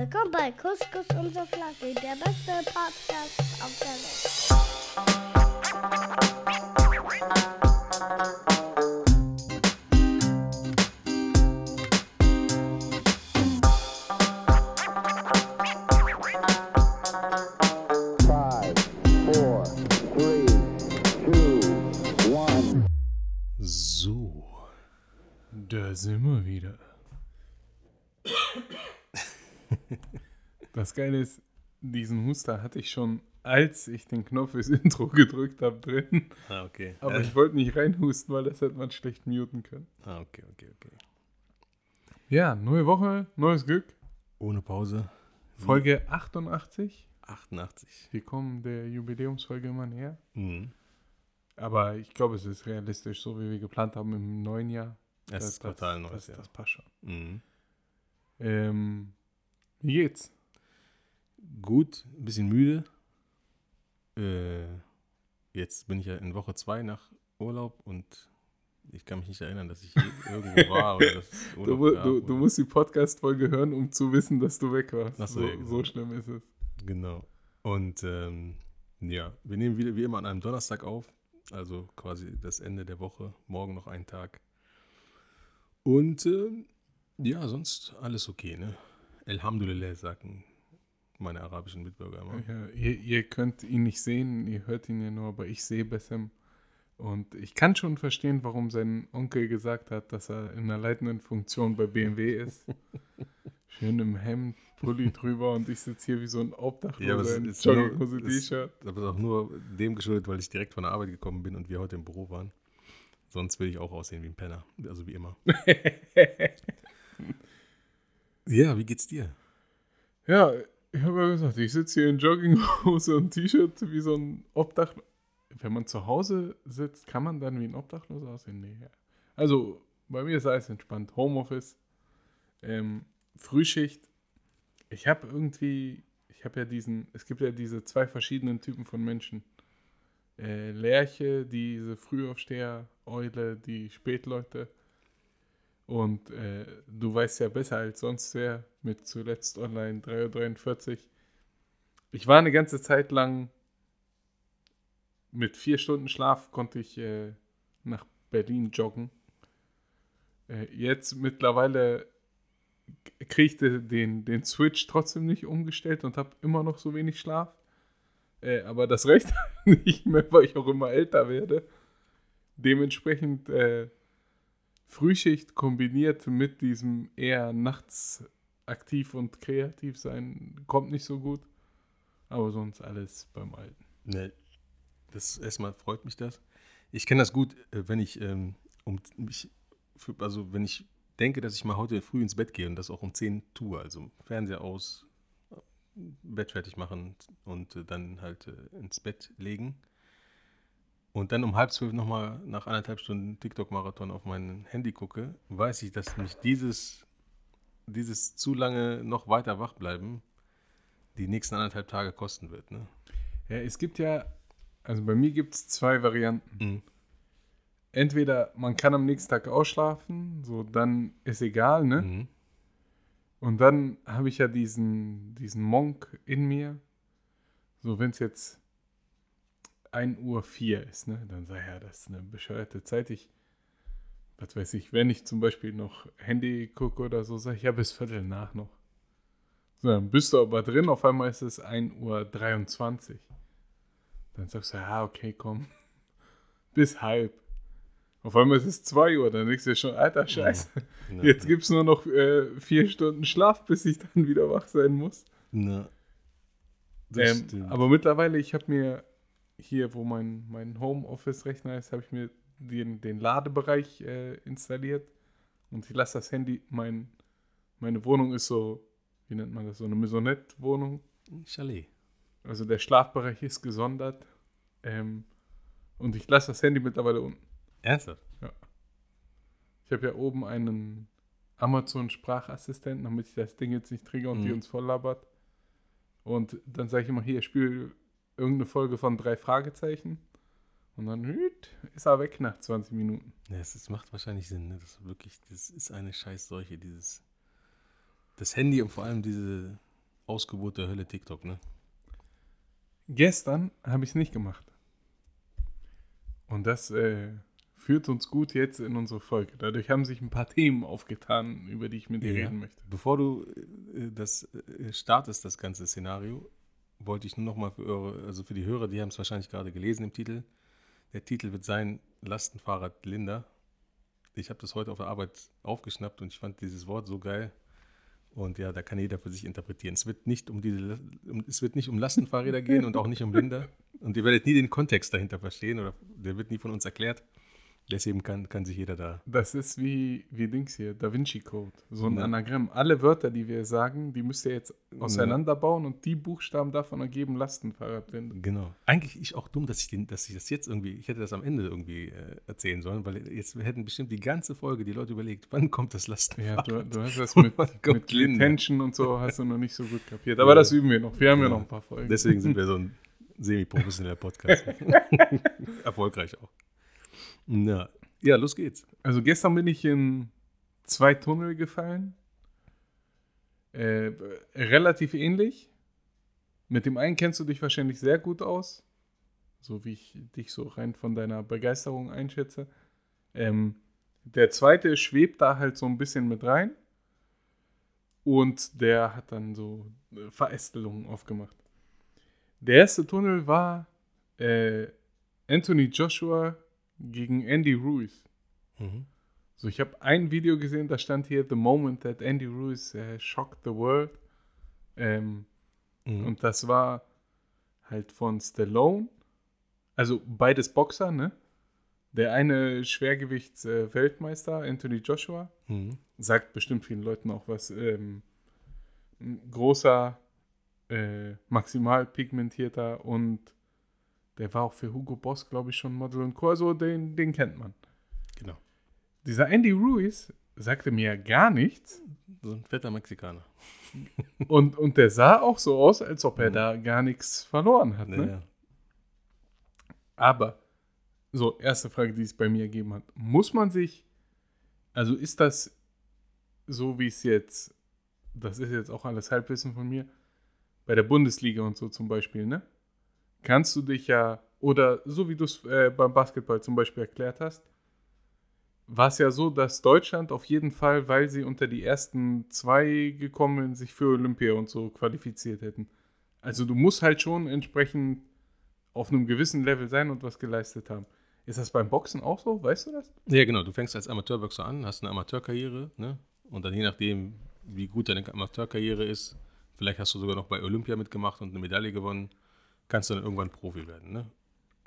Willkommen bei Couscous und Flagge, der beste Podcast auf der Welt. Das Geile ist, diesen Huster hatte ich schon, als ich den Knopf fürs Intro gedrückt habe, drin. Ah, okay. Aber äh, ich wollte nicht reinhusten, weil das hätte man schlecht muten können. ah, okay, okay, okay. Ja, neue Woche, neues Glück. Ohne Pause. Folge 88. 88. Wir kommen der Jubiläumsfolge immer näher. Mhm. Aber ich glaube, es ist realistisch, so wie wir geplant haben im neuen Jahr. Erstes Quartal, neues das, Jahr. Das passt schon. Mhm. Ähm, wie geht's? Gut, ein bisschen müde. Äh, jetzt bin ich ja in Woche 2 nach Urlaub und ich kann mich nicht erinnern, dass ich irgendwo war Du, gab du, du musst die Podcast-Folge hören, um zu wissen, dass du weg warst. Ach so, so, ja, genau. so schlimm ist es. Genau. Und ähm, ja, wir nehmen wieder wie immer an einem Donnerstag auf. Also quasi das Ende der Woche. Morgen noch ein Tag. Und ähm, ja, sonst alles okay, ne? Elhamdulillah, sagen meine arabischen Mitbürger immer. Ja, ihr, ihr könnt ihn nicht sehen, ihr hört ihn ja nur, aber ich sehe Bessem. Und ich kann schon verstehen, warum sein Onkel gesagt hat, dass er in einer leitenden Funktion bei BMW ist. Schön im Hemd, Pulli drüber und ich sitze hier wie so ein Ja, aber Obdachloser in Jogginghose, es- T-Shirt. Das ist auch nur dem geschuldet, weil ich direkt von der Arbeit gekommen bin und wir heute im Büro waren. Sonst würde ich auch aussehen wie ein Penner. Also wie immer. ja, wie geht's dir? Ja, ich habe ja gesagt, ich sitze hier in Jogginghose und T-Shirt wie so ein Obdachloser. Wenn man zu Hause sitzt, kann man dann wie ein Obdachloser aussehen? Nee. Also, bei mir ist alles entspannt. Homeoffice, ähm, Frühschicht. Ich habe irgendwie, ich habe ja diesen, es gibt ja diese zwei verschiedenen Typen von Menschen. Äh, Lerche, diese Frühaufsteher, Eule, die Spätleute. Und äh, du weißt ja besser als sonst wer mit zuletzt online 3.43 Uhr. Ich war eine ganze Zeit lang mit vier Stunden Schlaf konnte ich äh, nach Berlin joggen. Äh, jetzt mittlerweile kriege ich de- den, den Switch trotzdem nicht umgestellt und habe immer noch so wenig Schlaf. Äh, aber das reicht nicht mehr, weil ich auch immer älter werde. Dementsprechend äh, Frühschicht kombiniert mit diesem eher nachts aktiv und kreativ sein, kommt nicht so gut. Aber sonst alles beim Alten. Ne, das erstmal freut mich das. Ich kenne das gut, äh, wenn ich ähm, um mich, also wenn ich denke, dass ich mal heute früh ins Bett gehe und das auch um 10 tue, also Fernseher aus, Bett fertig machen und äh, dann halt äh, ins Bett legen. Und dann um halb zwölf nochmal nach anderthalb Stunden TikTok-Marathon auf mein Handy gucke, weiß ich, dass mich dieses, dieses zu lange noch weiter wach bleiben die nächsten anderthalb Tage kosten wird. Ne? Ja, es gibt ja, also bei mir gibt es zwei Varianten. Mhm. Entweder man kann am nächsten Tag ausschlafen, so dann ist egal, ne? Mhm. Und dann habe ich ja diesen, diesen Monk in mir. So, wenn es jetzt 1 Uhr 4 ist, ne? Dann sei ja, das ist eine bescheuerte Zeit. Ich, was weiß ich, wenn ich zum Beispiel noch Handy gucke oder so, sage ich ja bis Viertel nach noch. So, dann bist du aber drin, auf einmal ist es 1 Uhr 23. Dann sagst du, ja, okay, komm. Bis halb. Auf einmal ist es 2 Uhr, dann denkst du schon, alter Scheiße. Ne, Jetzt gibt es nur noch äh, vier Stunden Schlaf, bis ich dann wieder wach sein muss. Das Ähm, aber mittlerweile, ich habe mir hier, wo mein, mein Homeoffice-Rechner ist, habe ich mir den, den Ladebereich äh, installiert. Und ich lasse das Handy, mein, meine Wohnung ist so, wie nennt man das, so eine Maisonette-Wohnung. Chalet. Also der Schlafbereich ist gesondert. Ähm, und ich lasse das Handy mittlerweile unten. Ernsthaft? Ich habe ja oben einen Amazon-Sprachassistenten, damit ich das Ding jetzt nicht trigger und die Mhm. uns voll labert. Und dann sage ich immer, hier, spiel irgendeine Folge von drei Fragezeichen. Und dann hüt, ist er weg nach 20 Minuten. Ja, es ist, macht wahrscheinlich Sinn, ne? Das ist wirklich, das ist eine Scheißseuche, dieses. Das Handy und vor allem diese, Ausgeburt der Hölle TikTok, ne? Gestern habe ich es nicht gemacht. Und das äh, führt uns gut jetzt in unsere Folge. Dadurch haben sich ein paar Themen aufgetan, über die ich mit dir Ja. reden möchte. Bevor du äh, das äh, startest, das ganze Szenario, wollte ich nur noch mal für, eure, also für die Hörer, die haben es wahrscheinlich gerade gelesen im Titel. Der Titel wird sein Lastenfahrrad Linda. Ich habe das heute auf der Arbeit aufgeschnappt und ich fand dieses Wort so geil. Und ja, da kann jeder für sich interpretieren. Es wird nicht um diese, um, es wird nicht um Lastenfahrräder gehen und auch nicht um Linda. Und ihr werdet nie den Kontext dahinter verstehen oder der wird nie von uns erklärt. Deswegen kann, kann sich jeder da. Das ist wie, wie Dings hier, Da Vinci Code. So ein Ja. Anagramm. Alle Wörter, die wir sagen, die müsst ihr jetzt auseinanderbauen und die Buchstaben davon ergeben Lastenfahrradblinde. Genau. Eigentlich ist auch dumm, dass ich, den, dass ich das jetzt irgendwie, ich hätte das am Ende irgendwie äh, erzählen sollen, weil jetzt hätten bestimmt die ganze Folge die Leute überlegt, wann kommt das Ja, Lastenfahrrad? du, du hast das mit, mit? Retention und so hast du noch nicht so gut kapiert. Aber das üben wir noch. Wir haben ja, Ja. noch ein paar Folgen. Deswegen sind wir so ein semi-professioneller Podcast. Erfolgreich auch. Na, ja, los geht's. Also gestern bin ich in zwei Tunnel gefallen. Äh, relativ ähnlich. Mit dem einen kennst du dich wahrscheinlich sehr gut aus. So wie ich dich so rein von deiner Begeisterung einschätze. Ähm, der zweite schwebt da halt so ein bisschen mit rein. Und der hat dann so Verästelungen aufgemacht. Der erste Tunnel war äh, Anthony Joshua gegen Andy Ruiz. Mhm. So, ich habe ein Video gesehen, da stand hier The Moment that Andy Ruiz äh, shocked the world. Ähm, Mhm. Und das war halt von Stallone. Also beides Boxer, ne? Der eine Schwergewichts-Weltmeister, Anthony Joshua, Mhm. sagt bestimmt vielen Leuten auch was. Ähm, ein großer, äh, maximal pigmentierter und der war auch für Hugo Boss, glaube ich, schon Model und Co. Also den, den kennt man. Genau. Dieser Andy Ruiz sagte mir gar nichts So ein fetter Mexikaner. und, und der sah auch so aus, als ob er Mhm. da gar nichts verloren hat. Ne? ja. Aber, so, erste Frage, die es bei mir ergeben hat. Muss man sich, also ist das so, wie es jetzt, das ist jetzt auch alles Halbwissen von mir, bei der Bundesliga und so zum Beispiel, ne? Kannst du dich ja, oder so wie du es äh, beim Basketball zum Beispiel erklärt hast, war es ja so, dass Deutschland auf jeden Fall, weil sie unter die ersten zwei gekommen sind, sich für Olympia und so qualifiziert hätten. Also du musst halt schon entsprechend auf einem gewissen Level sein und was geleistet haben. Ist das beim Boxen auch so? Weißt du das? Ja, genau. Du fängst als Amateurboxer an, hast eine Amateurkarriere, ne? Und dann je nachdem, wie gut deine Amateurkarriere ist, vielleicht hast du sogar noch bei Olympia mitgemacht und eine Medaille gewonnen, kannst du dann irgendwann Profi werden, ne?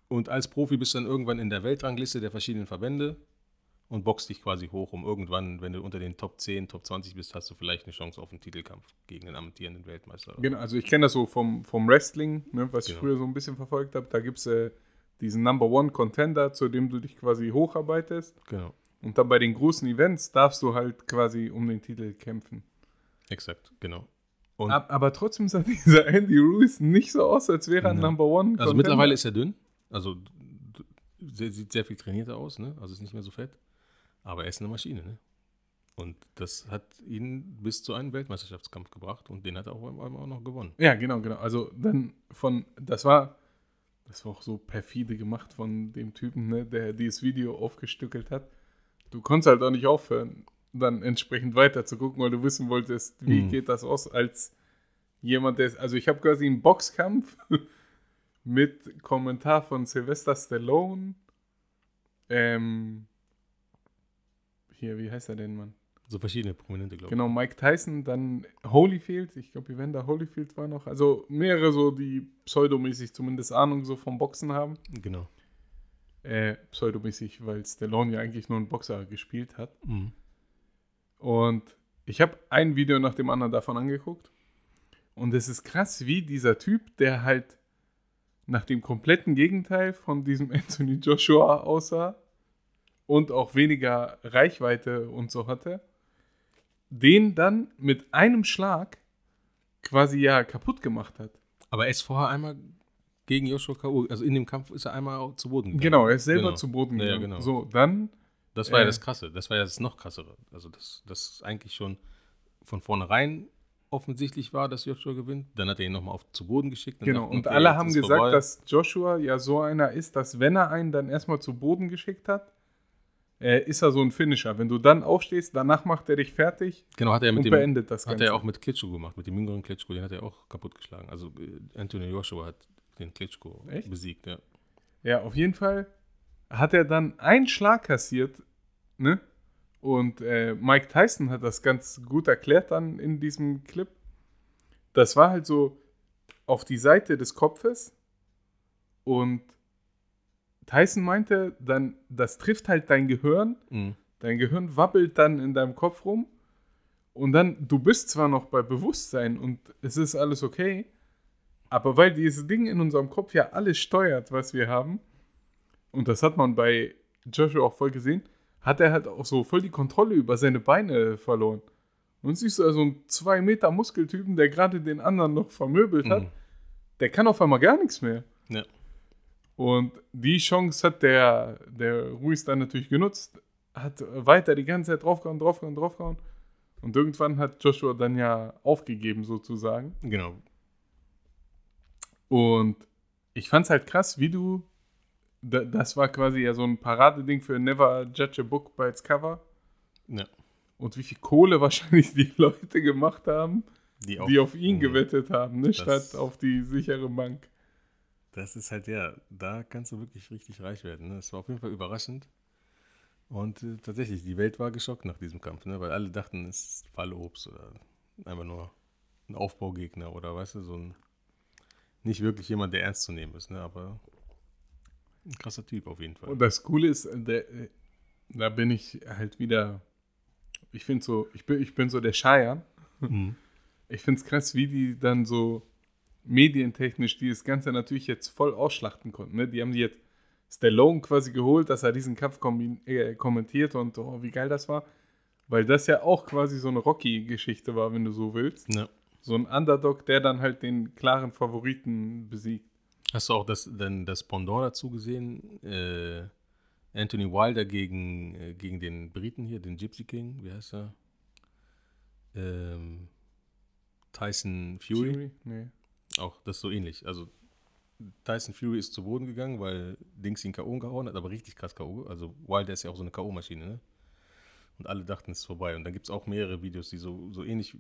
Und als Profi bist du dann irgendwann in der Weltrangliste der verschiedenen Verbände und boxt dich quasi hoch, um irgendwann, wenn du unter den Top 10, Top 20 bist, hast du vielleicht eine Chance auf einen Titelkampf gegen den amtierenden Weltmeister. Genau, also ich kenne das so vom, vom Wrestling, ne, was ich Genau. früher so ein bisschen verfolgt habe. Da gibt es äh, diesen Number One Contender, zu dem du dich quasi hocharbeitest. Genau, Und dann bei den großen Events darfst du halt quasi um den Titel kämpfen. exakt, genau. Und Ab, aber trotzdem sah dieser Andy Ruiz nicht so aus, als wäre er ein Ja. Number One Contender. Also mittlerweile ist er dünn. Also sieht sehr viel trainierter aus, ne? Also ist nicht mehr so fett. Aber er ist eine Maschine, ne? Und das hat ihn bis zu einem Weltmeisterschaftskampf gebracht und den hat er auch, auch noch gewonnen. Ja, genau, genau. Also dann von, das war, das war auch so perfide gemacht von dem Typen, ne, der dieses Video aufgestückelt hat. Du konntest halt auch nicht aufhören, dann entsprechend weiter zu gucken, weil du wissen wolltest, wie Mhm. geht das aus, als jemand, der, also ich habe quasi einen Boxkampf mit Kommentar von Sylvester Stallone, ähm, hier, wie heißt er denn, Mann? So verschiedene Prominente, glaube Genau, Mike Tyson, dann Holyfield, ich glaube, Evander Holyfield war noch. Also mehrere so, die pseudomäßig zumindest Ahnung so vom Boxen haben. ich. Genau. Äh, pseudomäßig, weil Stallone ja eigentlich nur einen Boxer gespielt hat. Mhm. Und ich habe ein Video nach dem anderen davon angeguckt. Und es ist krass, wie dieser Typ, der halt nach dem kompletten Gegenteil von diesem Anthony Joshua aussah und auch weniger Reichweite und so hatte, den dann mit einem Schlag quasi ja kaputt gemacht hat. Aber er ist vorher einmal gegen Joshua K.O., also in dem Kampf ist er einmal auch zu Boden gegangen. Genau, er ist selber Genau. zu Boden Ja, ja, gegangen. genau. So, dann, Das war ja Äh. das Krasse, das war ja das noch krassere. Also das, das eigentlich schon von vornherein offensichtlich war, dass Joshua gewinnt. Dann hat er ihn nochmal auf zu Boden geschickt. Genau, und alle haben gesagt, vorbei. dass Joshua ja so einer ist, dass wenn er einen dann erstmal zu Boden geschickt hat, äh, ist er so ein Finisher. Wenn du dann aufstehst, danach macht er dich fertig Genau, hat er und mit dem, beendet das hat Ganze. er auch mit Klitschko gemacht, mit dem jüngeren Klitschko, den hat er auch kaputtgeschlagen. Also äh, Anthony Joshua hat den Klitschko Echt? besiegt, ja. Ja, auf jeden Fall hat er dann einen Schlag kassiert, ne? Und äh, Mike Tyson hat das ganz gut erklärt dann in diesem Clip. Das war halt so auf die Seite des Kopfes und Tyson meinte dann, das trifft halt dein Gehirn, Mhm. dein Gehirn wabbelt dann in deinem Kopf rum und dann, du bist zwar noch bei Bewusstsein und es ist alles okay, aber weil dieses Ding in unserem Kopf ja alles steuert, was wir haben, und das hat man bei Joshua auch voll gesehen, hat er halt auch so voll die Kontrolle über seine Beine verloren. Und siehst du also einen 2 Meter Muskeltypen, der gerade den anderen noch vermöbelt hat, Mhm. der kann auf einmal gar nichts mehr. Ja. Und die Chance hat der, der Ruiz dann natürlich genutzt, hat weiter die ganze Zeit draufgehauen, draufgehauen, draufgehauen. Und irgendwann hat Joshua dann ja aufgegeben sozusagen. Genau. Und ich fand's halt krass, wie du, das war quasi ja so ein Paradeding für Never Judge a Book by its Cover. Ja. Und wie viel Kohle wahrscheinlich die Leute gemacht haben, Die, die auf ihn Mhm. gewettet haben, ne, statt auf die sichere Bank. Das ist halt, ja, da kannst du wirklich richtig reich werden. Ne? Das war auf jeden Fall überraschend. Und äh, tatsächlich, die Welt war geschockt nach diesem Kampf, ne? weil alle dachten, es ist Fallobst oder einfach nur ein Aufbaugegner oder weißt du, so ein, nicht wirklich jemand, der ernst zu nehmen ist, ne? aber ein krasser Typ auf jeden Fall. Und das Coole ist, äh, der, äh, da bin ich halt wieder, ich finde so, ich bin, ich bin so der Scheiern. Mhm. Ich finde es krass, wie die dann so medientechnisch dieses Ganze natürlich jetzt voll ausschlachten konnten. Ne? Die haben die jetzt Stallone quasi geholt, dass er diesen Kampf äh, kommentiert und oh, wie geil das war. Weil das ja auch quasi so eine Rocky-Geschichte war, wenn du so willst. Ja. So ein Underdog, der dann halt den klaren Favoriten besiegt. Hast du auch das, dann das Pendant dazu gesehen? Äh, Anthony Wilder gegen, äh, gegen den Briten hier, den Gypsy King, wie heißt er? Ähm, Tyson Fury. Nee. Auch das ist so ähnlich. Also Tyson Fury ist zu Boden gegangen, weil Dings ihn K.O. gehauen hat, aber richtig krass K.O. Also Wilder ist ja auch so eine K.O.-Maschine, ne? Und alle dachten, es ist vorbei. Und dann gibt es auch mehrere Videos, die so, so ähnlich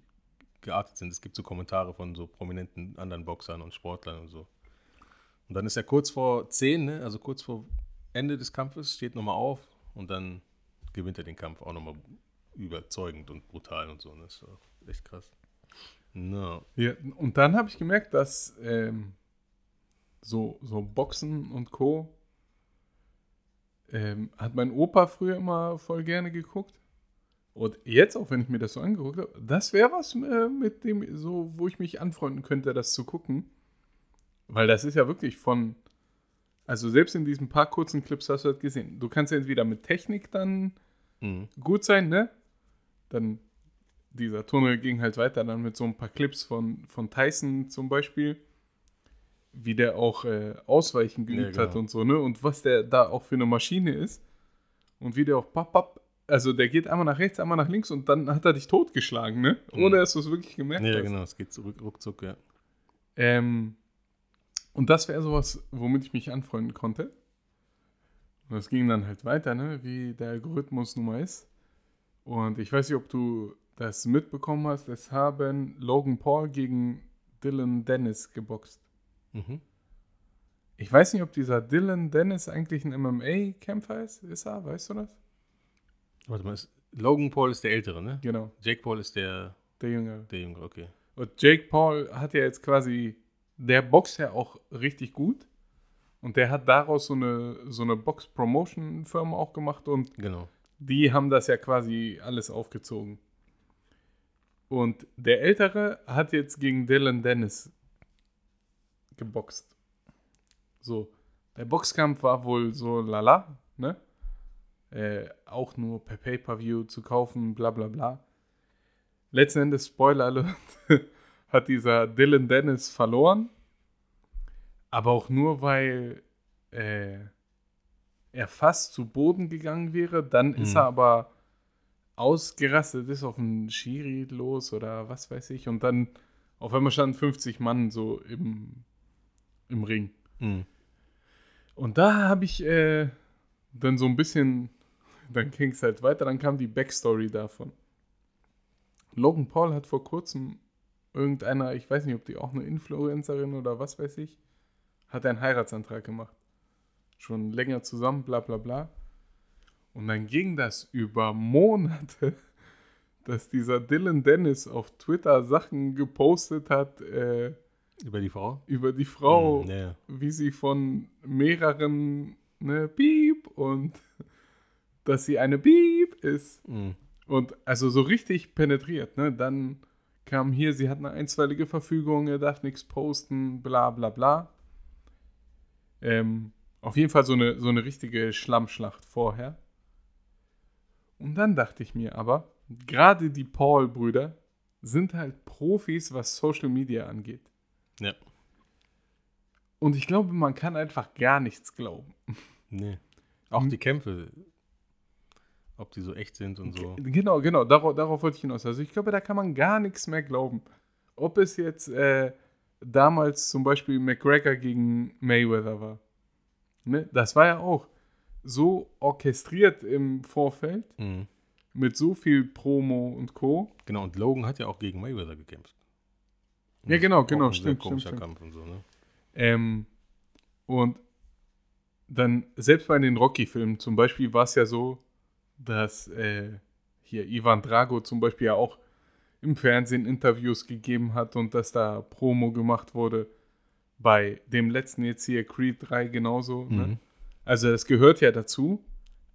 geartet sind. Es gibt so Kommentare von so prominenten anderen Boxern und Sportlern und so. Und dann ist er kurz vor 10, ne? also kurz vor Ende des Kampfes, steht nochmal auf und dann gewinnt er den Kampf auch nochmal überzeugend und brutal und so. Ne? Das ist echt krass. No. Ja, und dann habe ich gemerkt, dass ähm, so, so Boxen und Co. Ähm, hat mein Opa früher immer voll gerne geguckt. Und jetzt, auch wenn ich mir das so angeguckt habe, das wäre was, äh, mit dem, so, wo ich mich anfreunden könnte, das zu gucken. Weil das ist ja wirklich von, also selbst in diesen paar kurzen Clips hast du das gesehen. Du kannst ja entweder mit Technik dann Mhm. gut sein, ne? Dann dieser Tunnel ging halt weiter dann mit so ein paar Clips von, von Tyson zum Beispiel, wie der auch äh, Ausweichen geübt Ja, hat genau. und so, ne? Und was der da auch für eine Maschine ist und wie der auch papp, papp, also der geht einmal nach rechts, einmal nach links und dann hat er dich totgeschlagen, ne? Mhm. Ohne dass du es wirklich gemerkt Ja, hast. genau, es geht zurück, ruckzuck, ja. Ähm, und das wäre sowas, womit ich mich anfreunden konnte. Und das ging dann halt weiter, ne, wie der Algorithmus nun mal ist. Und ich weiß nicht, ob du das mitbekommen hast. Es haben Logan Paul gegen Dylan Dennis geboxt. Mhm. Ich weiß nicht, ob dieser Dylan Dennis eigentlich ein MMA-Kämpfer ist. Ist er? Weißt du das? Warte mal, ist, Logan Paul ist der Ältere, ne? Genau, Jake Paul ist der, der Jüngere. der Jüngere, okay. Und Jake Paul hat ja jetzt quasi, der boxt ja auch richtig gut. Und der hat daraus so eine, so eine Box-Promotion-Firma auch gemacht und Genau. die haben das ja quasi alles aufgezogen. Und der Ältere hat jetzt gegen Dylan Dennis geboxt. So, der Boxkampf war wohl so lala, ne? Äh, auch nur per Pay-Per-View zu kaufen, bla bla bla. Letzten Endes, Spoiler Alert, hat dieser Dylan Dennis verloren. Aber auch nur, weil äh, er fast zu Boden gegangen wäre. Dann ist Mhm. er aber ausgerastet ist auf einen Schiri los oder was weiß ich. Und dann auf einmal standen 50 Mann so im, im Ring. Mhm. Und da habe ich äh, dann so ein bisschen, dann ging es halt weiter, dann kam die Backstory davon. Logan Paul hat vor kurzem irgendeiner, ich weiß nicht, ob die auch eine Influencerin oder was weiß ich, hat einen Heiratsantrag gemacht. Schon länger zusammen, bla bla bla. Und dann ging das über Monate, dass dieser Dylan Dennis auf Twitter Sachen gepostet hat äh, Über die Frau? über die Frau, ja, ja. wie sie von mehreren ne, Piep und dass sie eine Piep ist. Mhm. Und also so richtig penetriert, ne? Dann kam hier, sie hat eine einstweilige Verfügung, er darf nichts posten, bla bla bla. Ähm, auf jeden Fall so eine, so eine richtige Schlammschlacht vorher. Und dann dachte ich mir aber, gerade die Paul-Brüder sind halt Profis, was Social Media angeht. Ja. Und ich glaube, man kann einfach gar nichts glauben. Nee. Auch die Kämpfe, ob die so echt sind und so. Genau, genau, darauf, darauf wollte ich hinaus. Also ich glaube, da kann man gar nichts mehr glauben. Ob es jetzt äh, damals zum Beispiel McGregor gegen Mayweather war. Ne? Das war ja auch so orchestriert im Vorfeld Mhm. mit so viel Promo und Co. Genau, und Logan hat ja auch gegen Mayweather gekämpft. Ja, genau, genau, stimmt, komischer stimmt. Kampf und so, ne? Ähm, und dann, selbst bei den Rocky-Filmen zum Beispiel, war es ja so, dass äh, hier Ivan Drago zum Beispiel ja auch im Fernsehen Interviews gegeben hat und dass da Promo gemacht wurde. Bei dem letzten jetzt hier, Creed 3, genauso. Ne? Mhm. Also, das gehört ja dazu.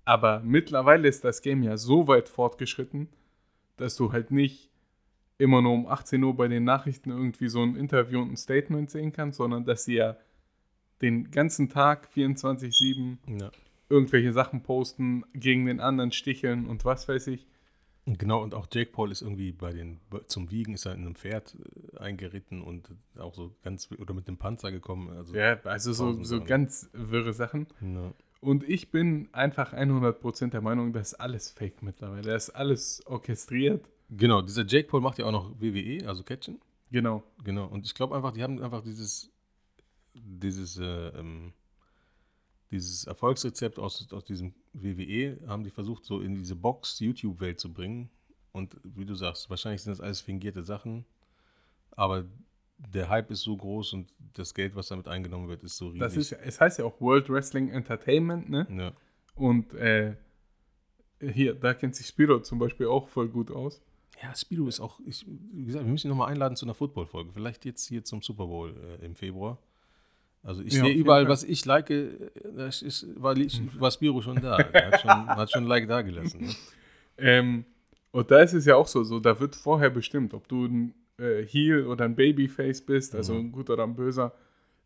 Aber mittlerweile ist das Game ja so weit fortgeschritten, dass du halt nicht immer nur um 18 Uhr bei den Nachrichten irgendwie so ein Interview und ein Statement sehen kannst, sondern dass sie ja den ganzen Tag 24-7 Ja. Irgendwelche Sachen posten, gegen den anderen sticheln und was weiß ich. Genau, und auch Jake Paul ist irgendwie bei den, zum Wiegen ist er in einem Pferd äh, eingeritten und auch so ganz, oder mit dem Panzer gekommen. Also, Ja, also so, so ganz wirre Sachen. Ja. Und ich bin einfach 100% der Meinung, das ist alles fake mittlerweile. Das ist alles orchestriert. Genau, dieser Jake Paul macht ja auch noch WWE, also Catchen. Genau. Genau, und ich glaube einfach, die haben einfach dieses, dieses, äh, ähm, dieses Erfolgsrezept aus, aus diesem WWE, haben die versucht, so in diese Box-YouTube-Welt zu bringen. Und wie du sagst, wahrscheinlich sind das alles fingierte Sachen, aber der Hype ist so groß und das Geld, was damit eingenommen wird, ist so riesig. Das ist, es heißt ja auch World Wrestling Entertainment, ne? ja. Und äh, hier, da kennt sich Spiro zum Beispiel auch voll gut aus. ja, Speedo ist auch, ich, wie gesagt, wir müssen ihn nochmal einladen zu einer Football-Folge. Vielleicht jetzt hier zum Super Bowl äh, im Februar. Also ich Ja, sehe überall, was ich like, äh, das ist, war, war Spiro schon da. Er hat schon, hat schon ein Like da gelassen. Ne? Ähm, und da ist es ja auch so, so, da wird vorher bestimmt, ob du ein äh, Heel oder ein Babyface bist, also Mhm. ein guter oder ein böser,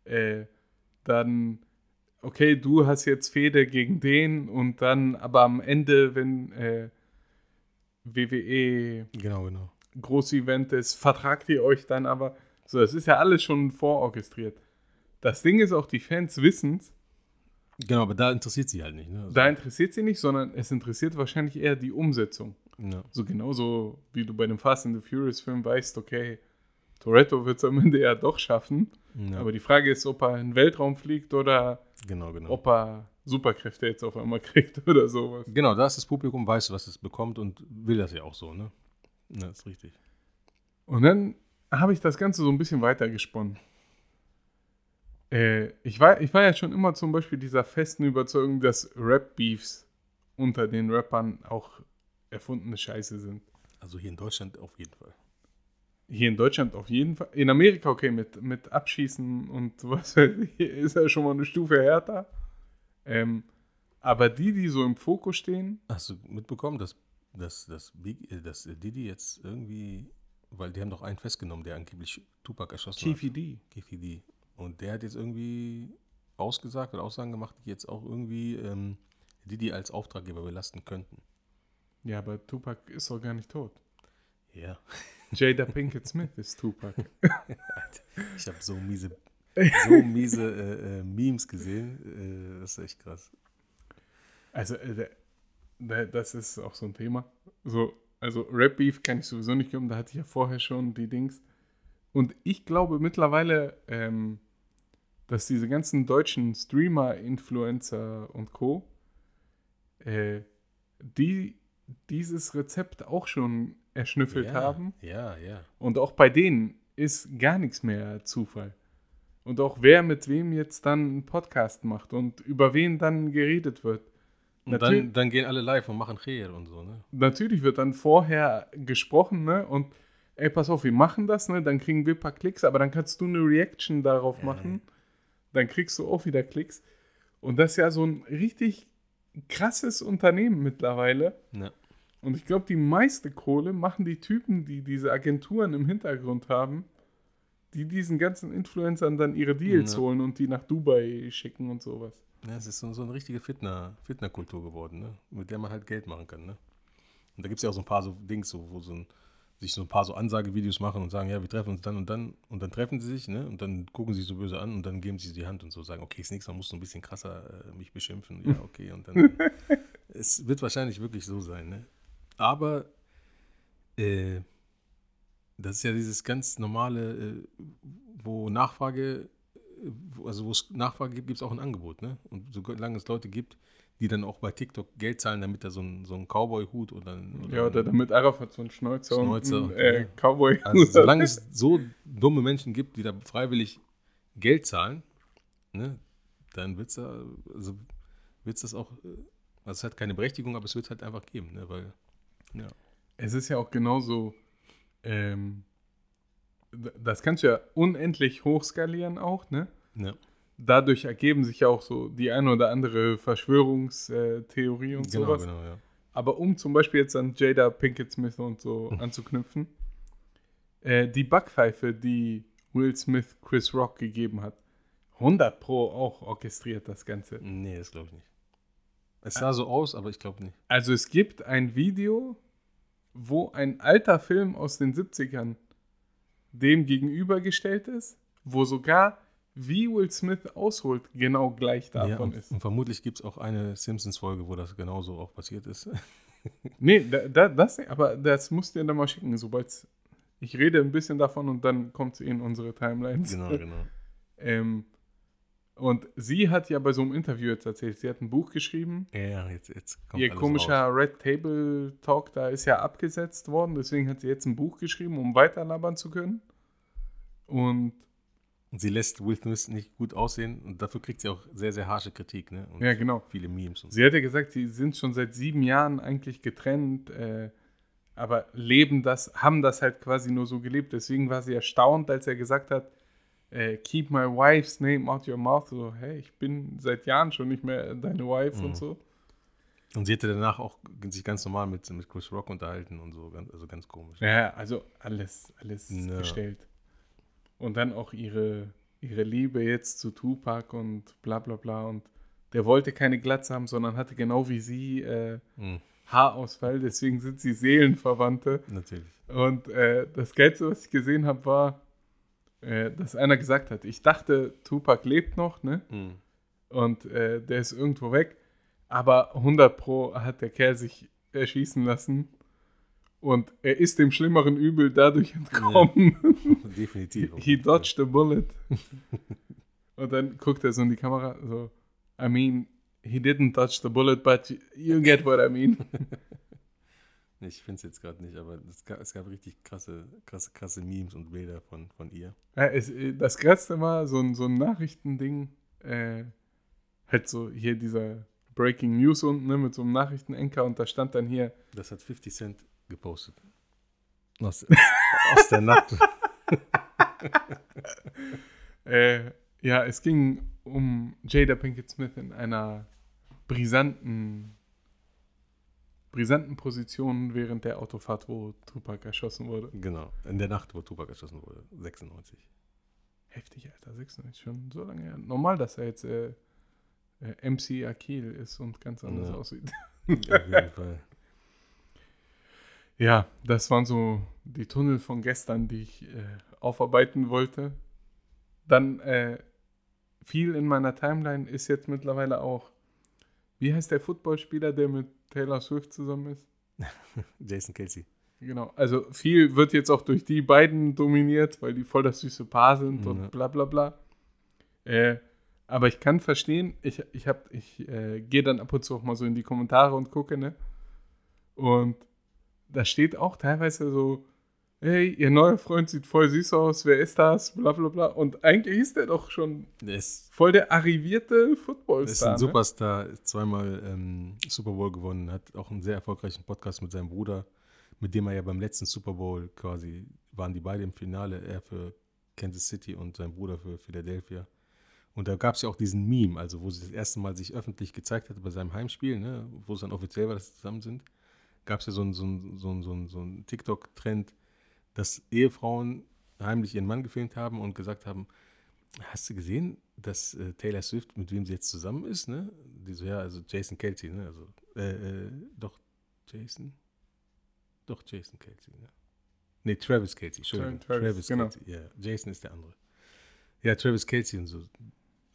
äh, dann, okay, du hast jetzt Fehde gegen den und dann, aber am Ende, wenn äh, WWE Genau, genau. Groß-Event ist, vertragt ihr euch dann aber. So, das ist ja alles schon vororchestriert. Das Ding ist auch, die Fans wissen es, Genau, aber da interessiert sie halt nicht. Ne? Also, da interessiert sie nicht, sondern es interessiert wahrscheinlich eher die Umsetzung. ja. So genauso wie du bei dem Fast and the Furious Film weißt, okay, Toretto wird es am Ende ja doch schaffen. Ja, Aber die Frage ist, ob er in den Weltraum fliegt oder genau, genau. ob er Superkräfte jetzt auf einmal kriegt oder sowas. Genau, da ist das Publikum, weiß, was es bekommt und will das ja auch so, ne? Ja, ist richtig. Und dann habe ich das Ganze so ein bisschen weitergesponnen. Äh, ich, war, ich war ja schon immer zum Beispiel dieser festen Überzeugung, dass Rap-Beefs unter den Rappern auch erfundene Scheiße sind. Also hier in Deutschland auf jeden Fall. Hier in Deutschland auf jeden Fall. In Amerika, okay, mit, mit Abschießen und was weiß ich, ist ja schon mal eine Stufe härter. Ähm, aber die, die so im Fokus stehen, Hast du mitbekommen, dass, dass, dass, Big, äh, dass äh, Didi jetzt irgendwie, weil die haben doch einen festgenommen, der angeblich Tupac erschossen Chiefy hat. D. Und der hat jetzt irgendwie ausgesagt oder Aussagen gemacht, die jetzt auch irgendwie ähm, Didi als Auftraggeber belasten könnten. Ja, aber Tupac ist doch gar nicht tot. Ja. Jada Pinkett Smith ist Tupac. Ich habe so miese, so miese äh, äh, Memes gesehen. Äh, das ist echt krass. Also, äh, das ist auch so ein Thema. So, also Rap Beef kann ich sowieso nicht geben, da hatte ich ja vorher schon die Dings. Und ich glaube mittlerweile, ähm, dass diese ganzen deutschen Streamer, Influencer und Co. Äh, die dieses Rezept auch schon erschnüffelt ja, haben. Ja, ja. Und auch bei denen ist gar nichts mehr Zufall. Und auch wer mit wem jetzt dann einen Podcast macht und über wen dann geredet wird. Und dann, dann gehen alle live und machen Kher und so, ne? Natürlich wird dann vorher gesprochen, ne? Und ey, pass auf, wir machen das, ne? Dann kriegen wir ein paar Klicks, aber dann kannst du eine Reaction darauf machen. Dann kriegst du auch wieder Klicks. Und das ist ja so ein richtig krasses Unternehmen mittlerweile. Ja. Und ich glaube, die meiste Kohle machen die Typen, die diese Agenturen im Hintergrund haben, die diesen ganzen Influencern dann ihre Deals Ja. holen und die nach Dubai schicken und sowas. Ja, es ist so, so eine richtige Fitner, Fitnerkultur geworden, ne? mit der man halt Geld machen kann. Ne? Und da gibt es ja auch so ein paar so Dings, so, wo so ein, sich so ein paar so Ansagevideos machen und sagen, ja, wir treffen uns dann und dann und dann treffen sie sich, ne? Und dann gucken sie sich so böse an und dann geben sie die Hand und so sagen, okay, das nächste Mal musst du ein bisschen krasser äh, mich beschimpfen. Ja, okay. Und dann es wird wahrscheinlich wirklich so sein, ne? Aber äh, das ist ja dieses ganz normale, äh, wo Nachfrage, äh, also wo es Nachfrage gibt, gibt es auch ein Angebot, ne? Und solange es Leute gibt, die dann auch bei TikTok Geld zahlen, damit da so ein, so Cowboy-Hut oder, ein- Ja, oder damit Arafat so einen Schnäuzer, Schnäuzer, und einen, äh. Cowboy. Also solange es so dumme Menschen gibt, die da freiwillig Geld zahlen, ne, dann wird es da, also wird's das auch, äh, also es hat keine Berechtigung, aber es wird es halt einfach geben, ne, weil, ja. es ist ja auch genauso, ähm, das kannst du ja unendlich hochskalieren auch, ne? ja. Dadurch ergeben sich ja auch so die eine oder andere Verschwörungstheorie und Genau, sowas. genau, ja. Aber um zum Beispiel jetzt an Jada Pinkett Smith und so anzuknüpfen, äh, die Backpfeife, die Will Smith Chris Rock gegeben hat, 100 Pro auch orchestriert das Ganze. Nee, das glaube ich nicht. Es sah so aus, aber ich glaube nicht. Also es gibt ein Video, wo ein alter Film aus den 70ern dem gegenübergestellt ist, wo sogar wie Will Smith ausholt, genau gleich Ja, davon und, ist. und vermutlich gibt es auch eine Simpsons-Folge, wo das genauso auch passiert ist. Nee, da, da, das, aber das musst du dir dann mal schicken, sobald ich rede ein bisschen davon und dann kommt es in unsere Timelines. genau, genau. Ähm, und sie hat ja bei so einem Interview jetzt erzählt, sie hat ein Buch geschrieben. Ja, ja, jetzt, jetzt kommt Ihr komischer raus. Red Table Talk da ist ja abgesetzt worden, deswegen hat sie jetzt ein Buch geschrieben, um weiterlabern zu können. Und sie lässt Will Smith nicht gut aussehen und dafür kriegt sie auch sehr, sehr harsche Kritik, ne? Und Ja, genau. viele Memes und sie hat ja gesagt, sie sind schon seit sieben Jahren eigentlich getrennt, äh, aber leben das, haben das halt quasi nur so gelebt. Deswegen war sie erstaunt, als er gesagt hat, äh, keep my wife's name out your mouth. So, hey, ich bin seit Jahren schon nicht mehr deine Wife Mhm. und so. Und sie hätte danach auch sich ganz normal mit, mit Chris Rock unterhalten und so, ganz, also ganz komisch. Ja, also alles, alles Ja. gestellt. Und dann auch ihre, ihre Liebe jetzt zu Tupac und bla bla bla. Und der wollte keine Glatze haben, sondern hatte genau wie sie äh, Mhm, Haarausfall. Deswegen sind sie Seelenverwandte. natürlich. Und äh, das Geilste, was ich gesehen habe, war, äh, dass einer gesagt hat, ich dachte, Tupac lebt noch, ne? Mhm. Und äh, der ist irgendwo weg. Aber 100 Pro hat der Kerl sich erschießen lassen. Und er ist dem schlimmeren Übel dadurch entkommen. Definitiv. He dodged a bullet. Und dann guckt er so in die Kamera, so, I mean, he didn't dodge the bullet, but you get what I mean. Ich finde es jetzt gerade nicht, aber es gab, es gab richtig krasse, krasse, krasse Memes und Bilder von, von ihr. Ja, es, das Krasseste war so ein, so ein Nachrichtending, äh, halt so hier dieser Breaking News unten, ne, mit so einem Nachrichtenenker und da stand dann hier, Das hat 50 Cent gepostet. Aus, aus der Nacht. äh, ja, es ging um Jada Pinkett Smith in einer brisanten, brisanten Position während der Autofahrt, wo Tupac erschossen wurde. Genau, in der Nacht, wo Tupac erschossen wurde. 96. Heftig, Alter, 96, schon so lange her. Normal, dass er jetzt äh, äh, MC Akil ist und ganz anders Ja. aussieht. Auf jeden Fall. Ja, das waren so die Tunnel von gestern, die ich äh, aufarbeiten wollte. Dann äh, viel in meiner Timeline ist jetzt mittlerweile auch, wie heißt der Footballspieler, der mit Taylor Swift zusammen ist? Jason Kelsey. Genau. Also viel wird jetzt auch durch die beiden dominiert, weil die voll das süße Paar sind Ja. und bla bla bla. Äh, aber ich kann verstehen, ich, ich, hab- ich äh, gehe dann ab und zu auch mal so in die Kommentare und gucke, ne? Und da steht auch teilweise so, hey, ihr neuer Freund sieht voll süß aus, wer ist das? Bla bla bla. Und eigentlich ist der doch schon ist, voll der arrivierte der ist Footballstar. ein ne? Superstar, zweimal ähm, Super Bowl gewonnen, hat auch einen sehr erfolgreichen Podcast mit seinem Bruder, mit dem er ja beim letzten Super Bowl quasi, waren die beide im Finale, er für Kansas City und sein Bruder für Philadelphia. Und da gab es ja auch diesen Meme, also wo sie das erste Mal sich öffentlich gezeigt hat bei seinem Heimspiel, ne, wo es dann offiziell war, dass sie zusammen sind, gab es ja so einen so einen- so einen- so einen- so einen TikTok-Trend, dass Ehefrauen heimlich ihren Mann gefilmt haben und gesagt haben, hast du gesehen, dass äh, Taylor Swift, mit wem sie jetzt zusammen ist, ne? Die so, ja, also Jason Kelsey, ne? Also, äh, äh, doch, Jason? Doch, Jason Kelsey, ne? Nee, Travis Kelsey, Entschuldigung. Travis, Travis, genau. Kelsey, ja. Jason ist der andere. Ja, Travis Kelsey und so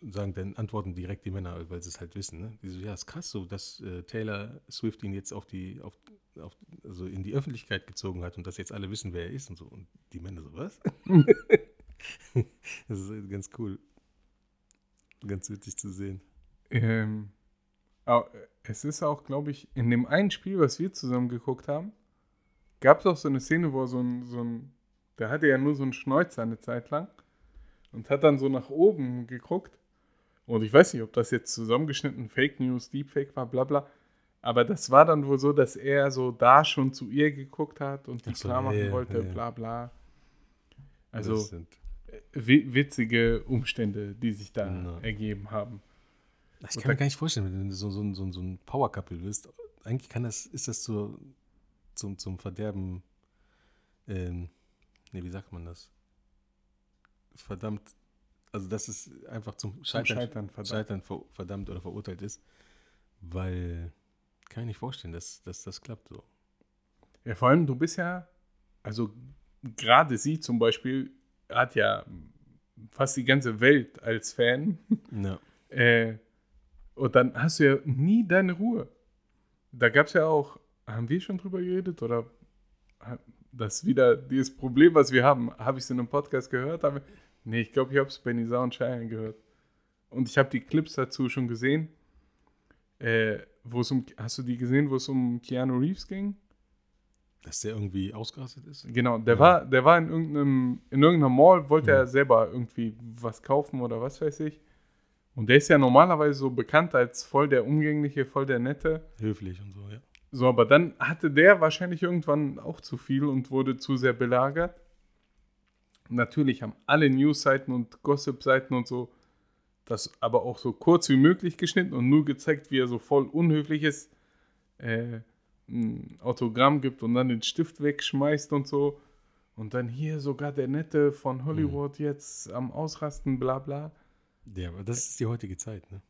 sagen dann, antworten direkt die Männer, weil sie es halt wissen, ne? Die so, ja, ist krass so, dass äh, Taylor Swift ihn jetzt auf die, auf, auf, also in die Öffentlichkeit gezogen hat und dass jetzt alle wissen, wer er ist und so. Und die Männer so, was? das ist halt ganz cool. Ganz witzig zu sehen. Ähm, aber es ist auch, glaube ich, in dem einen Spiel, was wir zusammen geguckt haben, gab es auch so eine Szene, wo er so ein, so ein, der hatte ja nur so einen Schnäuzer eine Zeit lang und hat dann so nach oben geguckt. Und ich weiß nicht, ob das jetzt zusammengeschnitten Fake News, Deepfake war, bla bla. Aber das war dann wohl so, dass er so da schon zu ihr geguckt hat und die so, klar machen ja, wollte, ja, ja. bla bla. Also witzige Umstände, die sich da Genau. ergeben haben. ich kann mir gar nicht vorstellen, wenn du so, so, so, so ein Power-Couple bist. Eigentlich kann das, ist das zur, zum, zum Verderben, ähm, nee, wie sagt man das? Verdammt, also dass es einfach zum Zum Scheitern, Scheitern verdammt. Scheitern ver, verdammt oder verurteilt ist, weil kann ich nicht vorstellen, dass, dass das klappt so. Ja, vor allem, du bist ja, also gerade sie zum Beispiel hat ja fast die ganze Welt als Fan. Ja. Äh, und dann hast du ja nie deine Ruhe. Da gab es ja auch, haben wir schon drüber geredet oder das wieder dieses Problem, was wir haben. Habe ich es in einem Podcast gehört? Habe, nee, ich glaube, ich habe es bei Nisa und Cheyenne gehört. Und ich habe die Clips dazu schon gesehen. Äh, wo es um, hast du die gesehen, wo es um Keanu Reeves ging? Dass der irgendwie ausgerastet ist? Genau, der Ja. war, der war in irgendeinem, in irgendeiner Mall, wollte Ja. er selber irgendwie was kaufen oder was weiß ich. Und der ist ja normalerweise so bekannt als voll der umgängliche, voll der nette. Höflich und so, ja. So, aber dann hatte der wahrscheinlich irgendwann auch zu viel und wurde zu sehr belagert. Natürlich haben alle News-Seiten und Gossip-Seiten und so das aber auch so kurz wie möglich geschnitten und nur gezeigt, wie er so voll unhöflich ist, äh, ein Autogramm gibt und dann den Stift wegschmeißt und so. Und dann hier sogar der Nette von Hollywood jetzt am Ausrasten, bla bla. Ja, aber das ist die heutige Zeit, ne?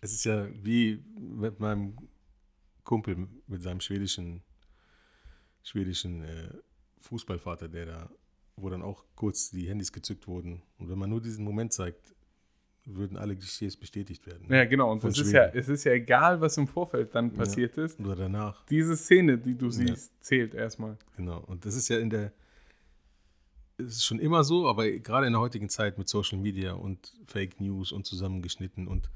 Es ist ja wie mit meinem Kumpel, mit seinem schwedischen, schwedischen äh, Fußballvater, der da, wo dann auch kurz die Handys gezückt wurden. Und wenn man nur diesen Moment zeigt, würden alle Klischees bestätigt werden. Ja, genau. Und es ist ja, es ist ja egal, was im Vorfeld dann passiert ist. Oder danach, Diese Szene, die du siehst, zählt erstmal. genau. Und das ist ja in der, es ist schon immer so, aber gerade in der heutigen Zeit mit Social Media und Fake News und zusammengeschnitten und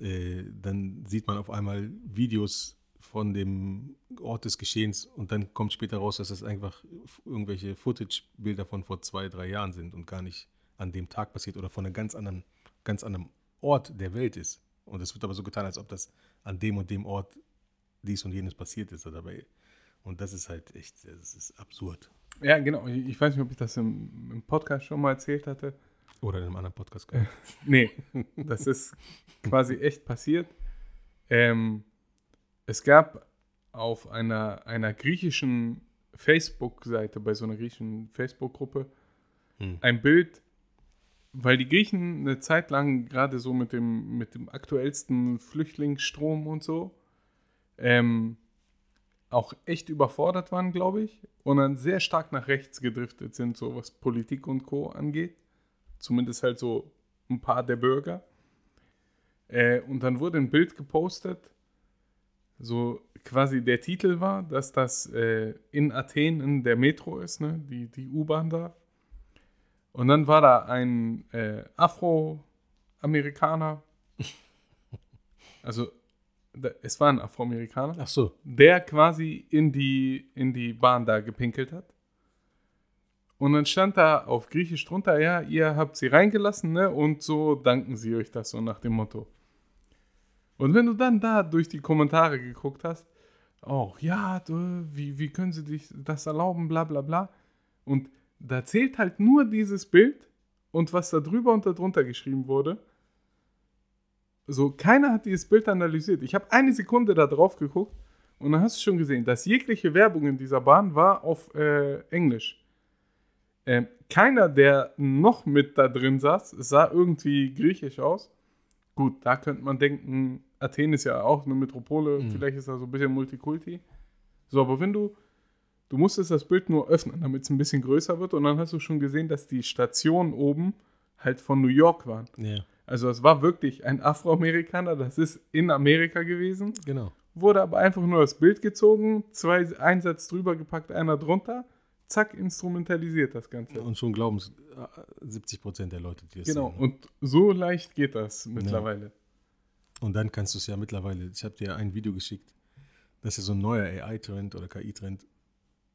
äh, dann sieht man auf einmal Videos von dem Ort des Geschehens und dann kommt später raus, dass das einfach irgendwelche Footage-Bilder von vor zwei, drei Jahren sind und gar nicht an dem Tag passiert oder von einem ganz anderen, ganz anderen Ort der Welt ist. Und es wird aber so getan, als ob das an dem und dem Ort dies und jenes passiert ist dabei. Und das ist halt echt, das ist absurd. Ja, genau. Ich ich weiß nicht, ob ich das im, im Podcast schon mal erzählt hatte. Oder in einem anderen Podcast. Nee, das ist quasi echt passiert. Ähm, es gab auf einer, einer griechischen Facebook-Seite, bei so einer griechischen Facebook-Gruppe, Hm. ein Bild, weil die Griechen eine Zeit lang gerade so mit dem, mit dem aktuellsten Flüchtlingsstrom und so ähm, auch echt überfordert waren, glaube ich, und dann sehr stark nach rechts gedriftet sind, so was Politik und Co. angeht. Zumindest halt so ein paar der Bürger. Äh, und dann wurde ein Bild gepostet, so quasi der Titel war, dass das äh, in Athen in der Metro ist, ne? die, die U-Bahn da. Und dann war da ein äh, Afroamerikaner, also da, es war ein Afroamerikaner, Ach so. der quasi in die, in die Bahn da gepinkelt hat. Und dann stand da auf Griechisch drunter, ja, ihr habt sie reingelassen, ne? Und so danken sie euch das so nach dem Motto. Und wenn du dann da durch die Kommentare geguckt hast, auch, ja, du, wie, wie können sie dich das erlauben, bla bla bla. Und da zählt halt nur dieses Bild und was da drüber und darunter geschrieben wurde. So, keiner hat dieses Bild analysiert. Ich habe eine Sekunde da drauf geguckt und dann hast du schon gesehen, dass jegliche Werbung in dieser Bahn war auf äh, Englisch. Ähm, keiner, der noch mit da drin saß, sah irgendwie griechisch aus. Gut, da könnte man denken, Athen ist ja auch eine Metropole, Mhm. vielleicht ist da so ein bisschen Multikulti. So, aber wenn du, du musstest das Bild nur öffnen, damit es ein bisschen größer wird und dann hast du schon gesehen, dass die Stationen oben halt von New York waren. Ja, Also es war wirklich ein Afroamerikaner, das ist in Amerika gewesen, genau. wurde aber einfach nur das Bild gezogen, zwei Einsatz drüber gepackt, einer drunter, zack, instrumentalisiert das Ganze. Und schon glauben es äh, 70 Prozent der Leute, die das Genau, sehen. und so leicht geht das mittlerweile. Und dann kannst du es ja mittlerweile, ich habe dir ein Video geschickt, das ist ja so ein neuer AI-Trend oder KI-Trend,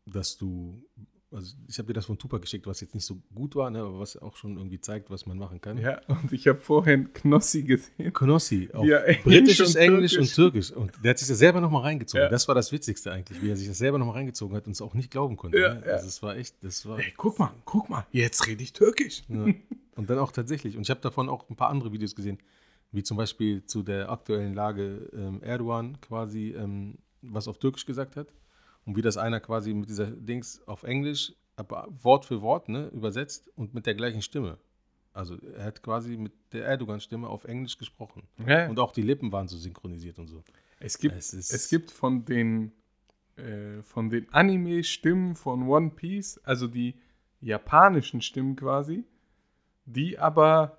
dass du, also ich habe dir das von Tupac geschickt, was jetzt nicht so gut war, ne, aber was auch schon irgendwie zeigt, was man machen kann. Ja, und ich habe vorhin Knossi gesehen. Knossi auf Ja, Englisch britisches und Englisch Türkisch. und Türkisch. Und der hat sich das selber nochmal reingezogen. Ja. Das war das Witzigste eigentlich, wie er sich das selber nochmal reingezogen hat und es auch nicht glauben konnte. Ja, ne? ja. Also es war echt, das war. Ey, guck mal, guck mal, jetzt rede ich Türkisch. Und dann auch tatsächlich. Und ich habe davon auch ein paar andere Videos gesehen, wie zum Beispiel zu der aktuellen Lage ähm, Erdogan quasi ähm, was auf Türkisch gesagt hat. Und wie das einer quasi mit dieser Dings auf Englisch, aber Wort für Wort ne, übersetzt und mit der gleichen Stimme. Also er hat quasi mit der Erdogan-Stimme auf Englisch gesprochen. Ja. Und auch die Lippen waren so synchronisiert und so. Es gibt, Es es, gibt von den, äh, von den Anime-Stimmen von One Piece, also die japanischen Stimmen quasi, die aber,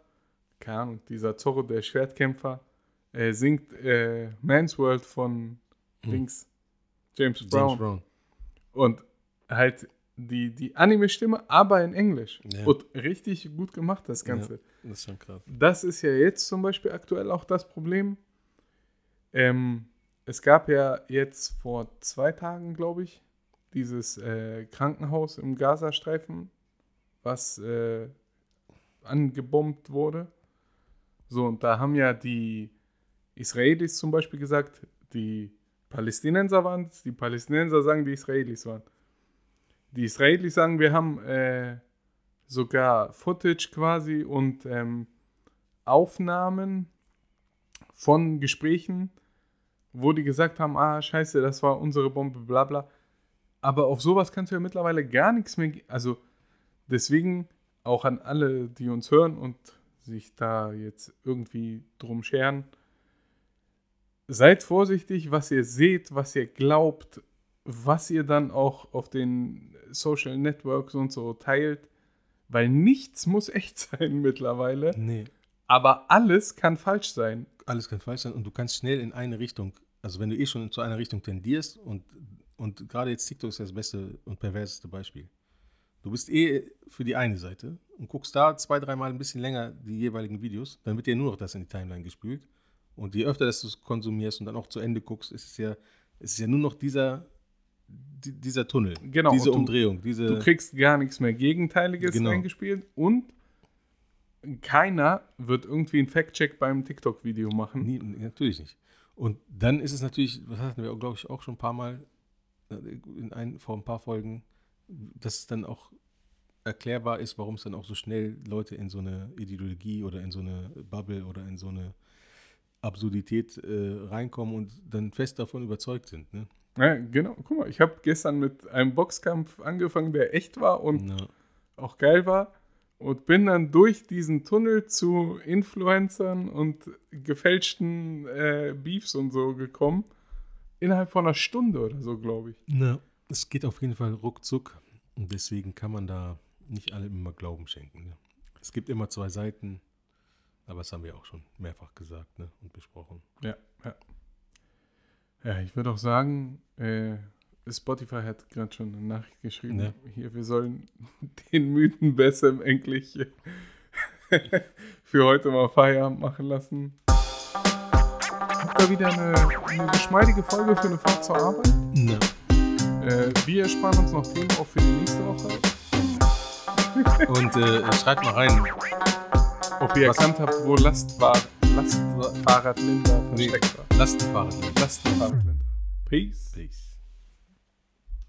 keine Ahnung, dieser Zorro, der Schwertkämpfer, äh, singt äh, Man's World von Hm. Dings, James James Brown. Brown. Und halt die, die Anime-Stimme, aber in Englisch. Ja. Und richtig gut gemacht, das Ganze. Ja, das ist schon krass. Das ist ja jetzt zum Beispiel aktuell auch das Problem. Ähm, es gab ja jetzt vor zwei Tagen, glaube ich, dieses äh, Krankenhaus im Gazastreifen, was äh, angebombt wurde. So, und da haben ja die Israelis zum Beispiel gesagt, die Palästinenser waren es, die Palästinenser sagen, die Israelis waren. Die Israelis sagen, wir haben äh, sogar Footage quasi und ähm, Aufnahmen von Gesprächen, wo die gesagt haben, ah, scheiße, das war unsere Bombe, bla bla. Aber auf sowas kannst du ja mittlerweile gar nichts mehr, also deswegen auch an alle, die uns hören und sich da jetzt irgendwie drum scheren, seid vorsichtig, was ihr seht, was ihr glaubt, was ihr dann auch auf den Social Networks und so teilt, weil nichts muss echt sein mittlerweile, Nee, aber alles kann falsch sein. alles kann falsch sein und du kannst schnell in eine Richtung, also wenn du eh schon zu einer Richtung tendierst und, und gerade jetzt TikTok ist das beste und perverseste Beispiel. Du bist eh für die eine Seite und guckst da zwei, dreimal ein bisschen länger die jeweiligen Videos, dann wird dir nur noch das in die Timeline gespült. Und je öfter das du es konsumierst und dann auch zu Ende guckst, ist es ja, ist es ja nur noch dieser, die, dieser Tunnel, Genau, diese du- Umdrehung, diese. Du kriegst gar nichts mehr Gegenteiliges Genau. eingespielt und keiner wird irgendwie einen Fact-Check beim TikTok-Video machen. Nie, natürlich nicht. Und dann ist es natürlich, was hatten wir, glaube ich, auch schon ein paar Mal äh, in ein, vor ein paar Folgen, dass es dann auch erklärbar ist, warum es dann auch so schnell Leute in so eine Ideologie oder in so eine Bubble oder in so eine Absurdität äh, reinkommen und dann fest davon überzeugt sind. Ne? Ja, genau, guck mal, ich habe gestern mit einem Boxkampf angefangen, der echt war und Na, auch geil war und bin dann durch diesen Tunnel zu Influencern und gefälschten äh, Beefs und so gekommen. Innerhalb von einer Stunde oder so, glaube ich. na, es geht auf jeden Fall ruckzuck und deswegen kann man da nicht allem immer Glauben schenken. Ne? Es gibt immer zwei Seiten, aber das haben wir auch schon mehrfach gesagt ne? und besprochen. Ja, ja. Ja, ich würde auch sagen, äh, Spotify hat gerade schon eine Nachricht geschrieben. Ne. Hier, wir sollen den Mythen besser endlich für heute mal Feierabend machen lassen. Habt ihr wieder eine, eine geschmeidige Folge für eine Fahrt zur Arbeit? Ne. Äh, wir sparen uns noch Themen auch für die nächste Woche. Und äh, schreibt mal rein. Ob ihr Was- erkannt habt, wo Lastfahr Lastfahrradlinda Nee. versteckt war. Lastenfahrrad. Lastenfahrradlinda. Peace. Peace.